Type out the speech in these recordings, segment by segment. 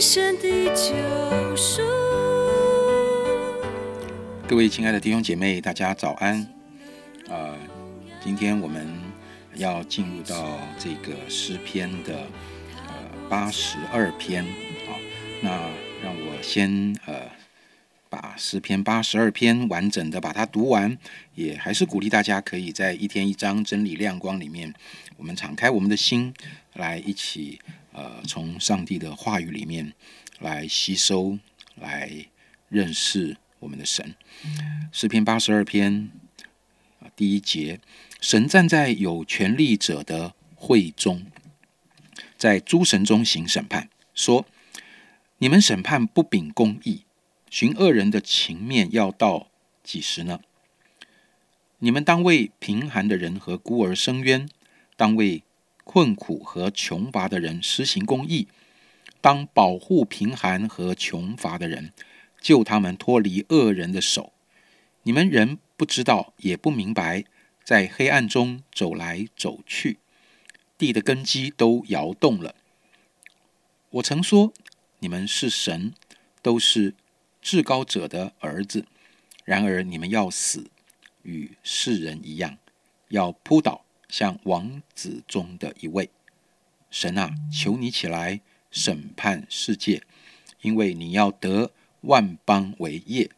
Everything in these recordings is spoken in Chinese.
神的救赎。各位亲爱的弟兄姐妹，大家早安。呃，今天我们要进入到这个诗篇的呃八十二篇啊。那让我先呃把诗篇八十二篇完整的把它读完，也还是鼓励大家可以在一天一章真理亮光里面，我们敞开我们的心，来一起呃从上帝的话语里面来吸收，来认识我们的神。诗篇八十二篇，第一节，神站在有权力者的会中，在诸神中行审判，说：你们审判不秉公义，寻恶人的情面，要到几时呢？你们当为贫寒的人和孤儿伸冤，当为困苦和穷乏的人施行公义，当保护贫寒和穷乏的人。救他们脱离恶人的手。你们人不知道，也不明白，在黑暗中走来走去，地的根基都摇动了。我曾说，你们是神，都是至高者的儿子。然而你们要死，与世人一样，要扑倒，像王子中的一位。神啊，求你起来审判世界，因为你要得。万邦为业。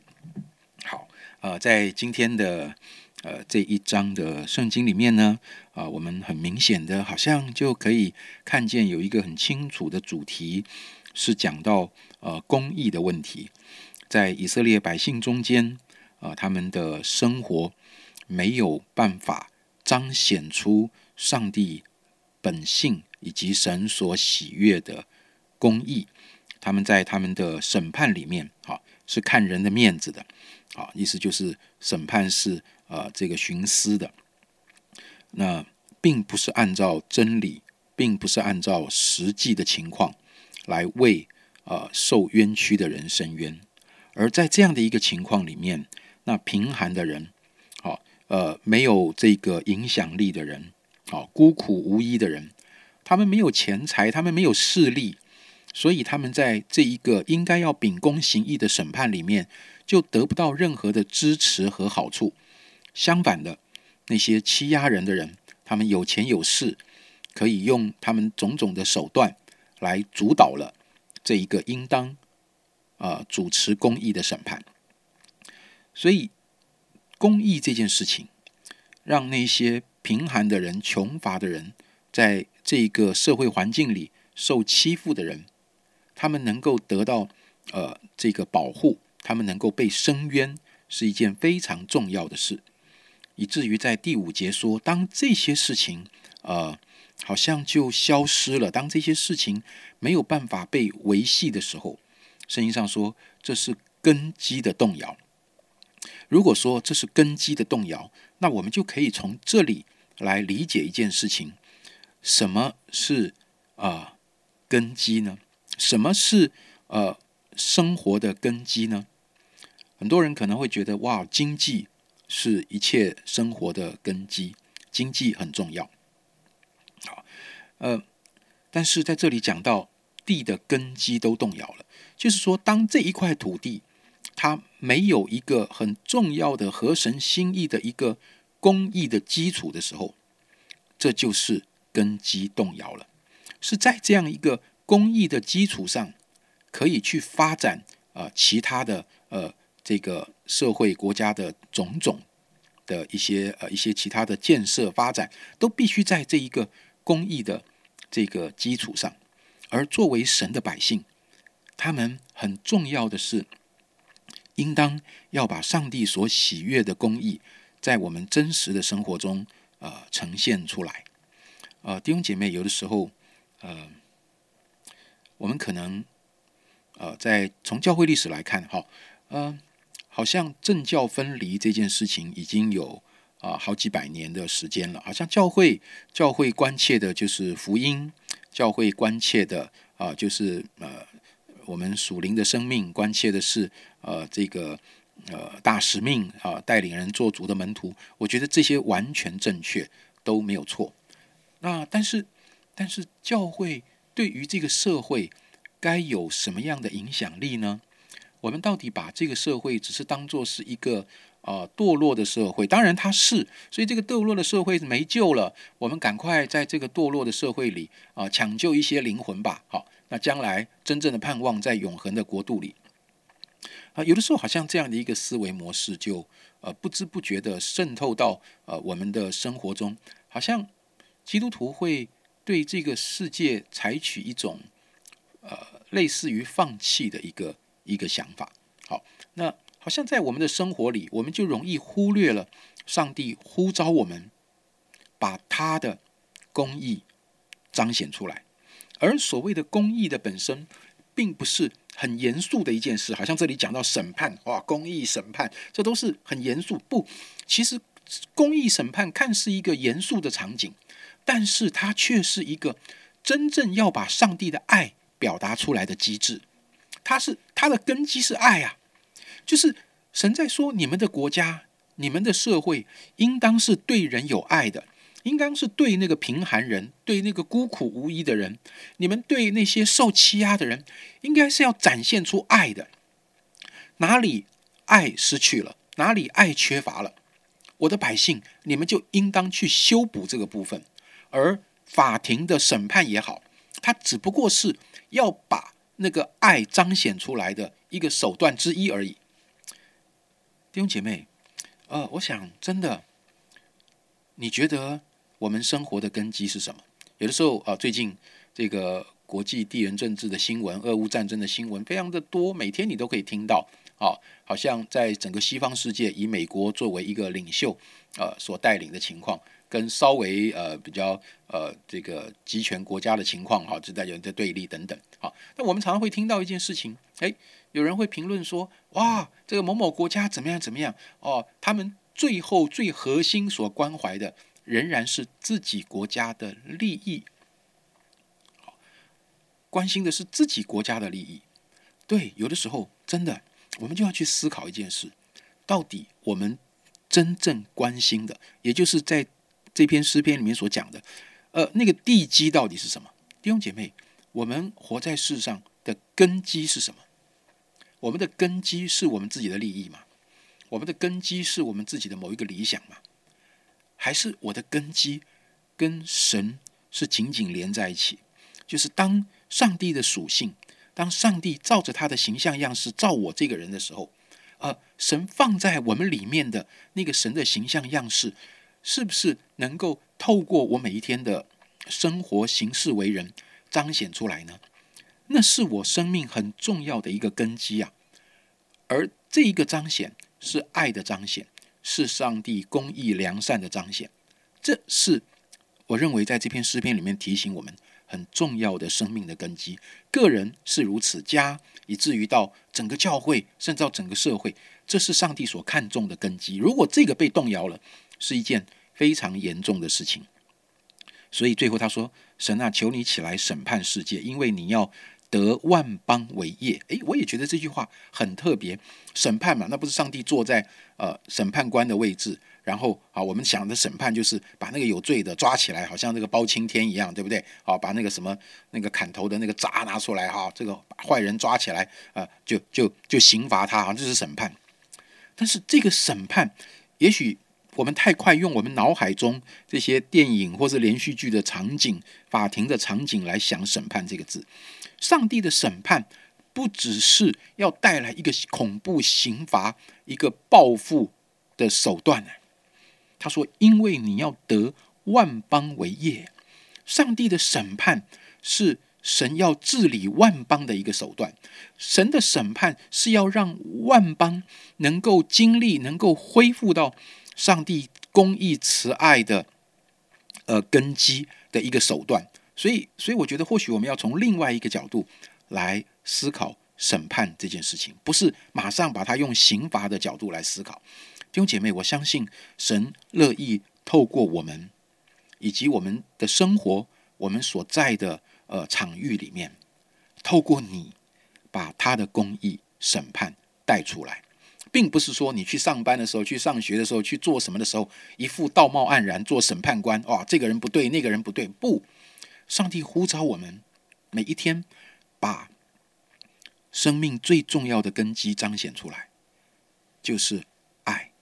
好，呃，在今天的呃这一章的圣经里面呢，啊，我们很明显的，好像就可以看见有一个很清楚的主题，是讲到呃公义的问题。在以色列百姓中间，啊，他们的生活没有办法彰显出上帝本性以及神所喜悦的公义。他们在他们的审判里面，啊，是看人的面子的，啊，意思就是审判是呃这个徇私的，那并不是按照真理，并不是按照实际的情况来为呃受冤屈的人伸冤，而在这样的一个情况里面，那贫寒的人，好，呃，没有这个影响力的人，好，孤苦无依的人，他们没有钱财，他们没有势力。所以他们在这一个应该要秉公行义的审判里面，就得不到任何的支持和好处。相反的，那些欺压人的人，他们有钱有势，可以用他们种种的手段来主导了这一个应当啊主持公义的审判。所以，公义这件事情，让那些贫寒的人、穷乏的人，在这个社会环境里受欺负的人。他们能够得到呃这个保护，他们能够被伸冤，是一件非常重要的事，以至于在第五节说，当这些事情呃好像就消失了，当这些事情没有办法被维系的时候，圣经上说这是根基的动摇。如果说这是根基的动摇，那我们就可以从这里来理解一件事情：什么是啊根基呢？什么是呃生活的根基呢？很多人可能会觉得，哇，经济是一切生活的根基，经济很重要。好，呃，但是在这里讲到地的根基都动摇了，就是说，当这一块土地它没有一个很重要的合神心意的一个公益的基础的时候，这就是根基动摇了。是在这样一个。公益的基础上，可以去发展呃其他的呃这个社会国家的种种的一些呃一些其他的建设发展，都必须在这一个公益的这个基础上。而作为神的百姓，他们很重要的是，应当要把上帝所喜悦的公义，在我们真实的生活中呃呈现出来。呃，弟兄姐妹，有的时候呃。我们可能，呃，在从教会历史来看，哈，呃，好像政教分离这件事情已经有啊好几百年的时间了。好像教会教会关切的就是福音，教会关切的啊，就是呃，我们属灵的生命关切的是呃这个呃大使命啊，带领人做主的门徒。我觉得这些完全正确，都没有错。那但是但是教会对于这个社会该有什么样的影响力呢？我们到底把这个社会只是当做是一个？啊，堕落的社会，当然它是，所以这个堕落的社会没救了。我们赶快在这个堕落的社会里啊，抢救一些灵魂吧。好，那将来真正的盼望在永恒的国度里啊。有的时候好像这样的一个思维模式，就呃不知不觉的渗透到呃我们的生活中，好像基督徒会对这个世界采取一种呃类似于放弃的一个一个想法。好，那。好像在我们的生活里，我们就容易忽略了上帝呼召我们把他的公义彰显出来。而所谓的公义的本身，并不是很严肃的一件事。好像这里讲到审判，哇，公义审判，这都是很严肃。不，其实公义审判看似一个严肃的场景，但是它却是一个真正要把上帝的爱表达出来的机制。它是它的根基是爱啊。就是神在说，你们的国家、你们的社会，应当是对人有爱的，应当是对那个贫寒人、对那个孤苦无依的人，你们对那些受欺压的人，应该是要展现出爱的。哪里爱失去了，哪里爱缺乏了，我的百姓，你们就应当去修补这个部分。而法庭的审判也好，它只不过是要把那个爱彰显出来的一个手段之一而已。弟兄姐妹，呃，我想真的，你觉得我们生活的根基是什么？有的时候啊，最近这个国际地缘政治的新闻、俄乌战争的新闻非常的多，每天你都可以听到。啊，好像在整个西方世界，以美国作为一个领袖，呃，所带领的情况，跟稍微呃比较呃这个集权国家的情况，哈，就在有在对立等等。好，那我们常常会听到一件事情，哎。有人会评论说：“哇，这个某某国家怎么样怎么样？哦，他们最后最核心所关怀的仍然是自己国家的利益，好关心的是自己国家的利益。对，有的时候真的，我们就要去思考一件事：到底我们真正关心的，也就是在这篇诗篇里面所讲的，呃，那个地基到底是什么？弟兄姐妹，我们活在世上的根基是什么？”我们的根基是我们自己的利益吗？我们的根基是我们自己的某一个理想吗？还是我的根基跟神是紧紧连在一起？就是当上帝的属性，当上帝照着他的形象样式照我这个人的时候，呃，神放在我们里面的那个神的形象样式，是不是能够透过我每一天的生活行事为人彰显出来呢？那是我生命很重要的一个根基啊，而这一个彰显是爱的彰显，是上帝公义良善的彰显。这是我认为在这篇诗篇里面提醒我们很重要的生命的根基。个人是如此，家以至于到整个教会，甚至到整个社会，这是上帝所看重的根基。如果这个被动摇了，是一件非常严重的事情。所以最后他说：“神啊，求你起来审判世界，因为你要。”得万邦为业，诶，我也觉得这句话很特别。审判嘛，那不是上帝坐在呃审判官的位置，然后啊，我们想的审判就是把那个有罪的抓起来，好像那个包青天一样，对不对？好，把那个什么那个砍头的那个闸拿出来，哈，这个把坏人抓起来啊，就就就刑罚他，好，这是审判。但是这个审判，也许我们太快用我们脑海中这些电影或者连续剧的场景、法庭的场景来想审判这个字。上帝的审判不只是要带来一个恐怖刑罚、一个报复的手段呢。他说：“因为你要得万邦为业，上帝的审判是神要治理万邦的一个手段。神的审判是要让万邦能够经历、能够恢复到上帝公义慈爱的呃根基的一个手段。”所以，所以我觉得，或许我们要从另外一个角度来思考审判这件事情，不是马上把它用刑罚的角度来思考。弟兄姐妹，我相信神乐意透过我们以及我们的生活，我们所在的呃场域里面，透过你把他的公义审判带出来，并不是说你去上班的时候、去上学的时候、去做什么的时候，一副道貌岸然做审判官哇，这个人不对，那个人不对。不，上帝呼召我们每一天把生命最重要的根基彰显出来，就是爱，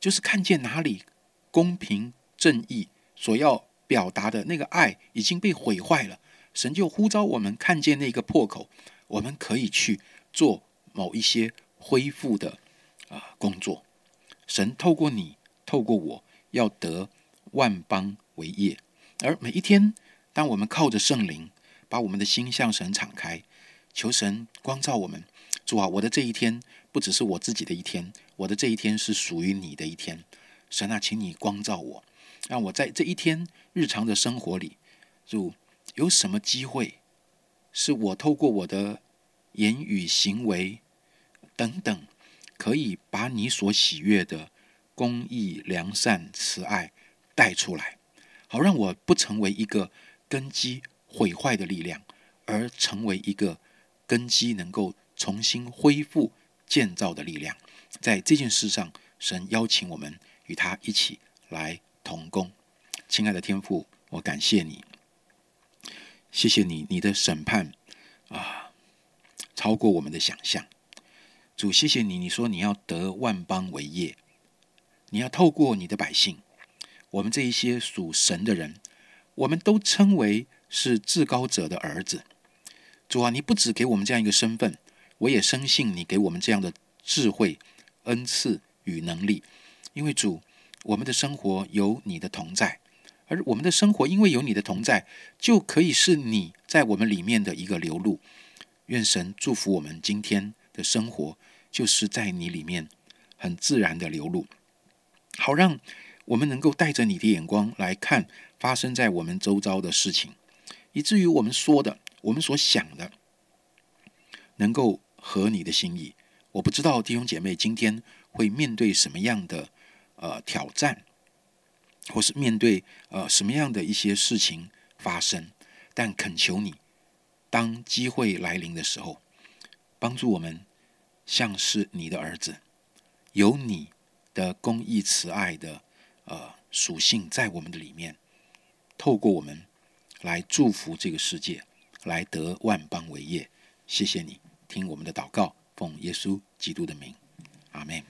就是看见哪里公平正义所要表达的那个爱已经被毁坏了，神就呼召我们看见那个破口，我们可以去做某一些恢复的啊工作。神透过你，透过我要得万邦为业，而每一天，当我们靠着圣灵，把我们的心向神敞开。求神光照我们，主啊，我的这一天不只是我自己的一天，我的这一天是属于你的一天。神啊，请你光照我，让我在这一天日常的生活里，主有什么机会，是我透过我的言语、行为等等，可以把你所喜悦的公义、良善、慈爱带出来，好让我不成为一个根基毁坏的力量，而成为一个。根基能够重新恢复建造的力量，在这件事上，神邀请我们与他一起来同工。亲爱的天父，我感谢你，谢谢你，你的审判啊，超过我们的想象。主，谢谢你，你说你要得万邦为业，你要透过你的百姓，我们这一些属神的人，我们都称为是至高者的儿子。主啊，你不只给我们这样一个身份，我也深信你给我们这样的智慧、恩赐与能力。因为主，我们的生活有你的同在，而我们的生活因为有你的同在，就可以是你在我们里面的一个流露。愿神祝福我们今天的生活，就是在你里面很自然的流露，好让我们能够带着你的眼光来看发生在我们周遭的事情，以至于我们说的。我们所想的能够合你的心意，我不知道弟兄姐妹今天会面对什么样的呃挑战，或是面对呃什么样的一些事情发生，但恳求你，当机会来临的时候，帮助我们像是你的儿子，有你的公义慈爱的，呃，属性在我们的里面，透过我们来祝福这个世界，来得万邦伟业。谢谢你，听我们的祷告，奉耶稣基督的名，阿门。